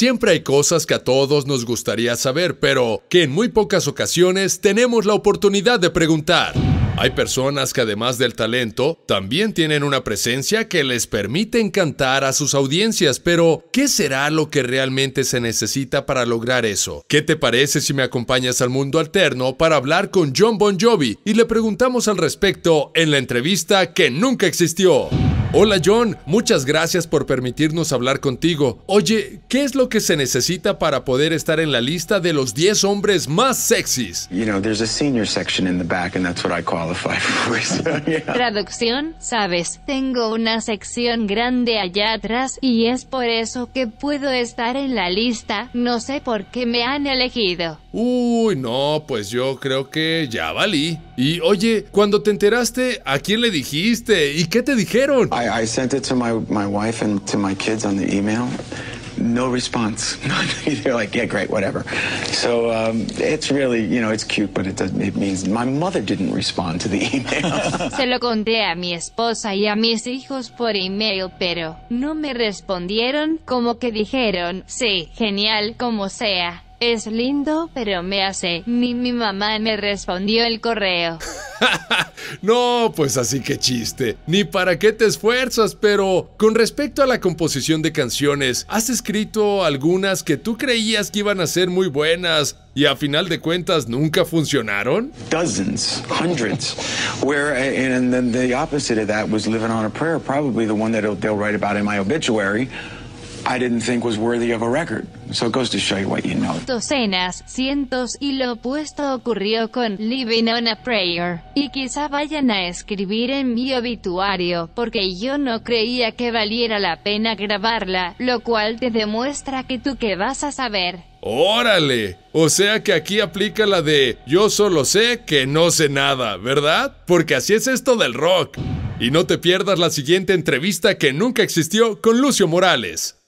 Siempre hay cosas que a todos nos gustaría saber, pero que en muy pocas ocasiones tenemos la oportunidad de preguntar. Hay personas que además del talento, también tienen una presencia que les permite encantar a sus audiencias, pero ¿qué será lo que realmente se necesita para lograr eso? ¿Qué te parece si me acompañas al mundo alterno para hablar con John Bon Jovi y le preguntamos al respecto en la entrevista que nunca existió? Hola John, muchas gracias por permitirnos hablar contigo. Oye, ¿qué es lo que se necesita para poder estar en la lista de los 10 hombres más sexys? You know, there's a senior section in the back, and that's what I qualify for. So, yeah. Traducción, sabes, tengo una sección grande allá atrás y es por eso que puedo estar en la lista, no sé por qué me han elegido. Uy, no, pues yo creo que ya valí. Y oye, cuando te enteraste, ¿a quién le dijiste? ¿Y qué te dijeron? I, I sent it to my, my wife and to my kids on the email. No response. They're like, yeah, great, whatever. So um, it's really, you know, it's cute, but it doesn't. It means my mother didn't respond to the email. Se lo conté a mi esposa y a mis hijos por email, pero no me respondieron, como que dijeron, sí, genial, como sea. Es lindo, pero me hace. Ni mi mamá me respondió el correo. no, pues así que chiste. Ni para qué te esfuerzas, pero con respecto a la composición de canciones, ¿has escrito algunas que tú creías que iban a ser muy buenas y a final de cuentas nunca funcionaron? Dozens, hundreds. Where, and then the opposite of that was Living on a Prayer, probably the one that they'll write about in my obituary. I didn't think was worthy of a record. So it goes to show you what you know. Docenas, cientos y lo opuesto ocurrió con Living on a Prayer. Y quizá vayan a escribir en mi obituario, porque yo no creía que valiera la pena grabarla, lo cual te demuestra que tú que vas a saber. ¡Órale! O sea que aquí aplica la de yo solo sé que no sé nada, ¿verdad? Porque así es esto del rock. Y no te pierdas la siguiente entrevista que nunca existió con Lucio Morales.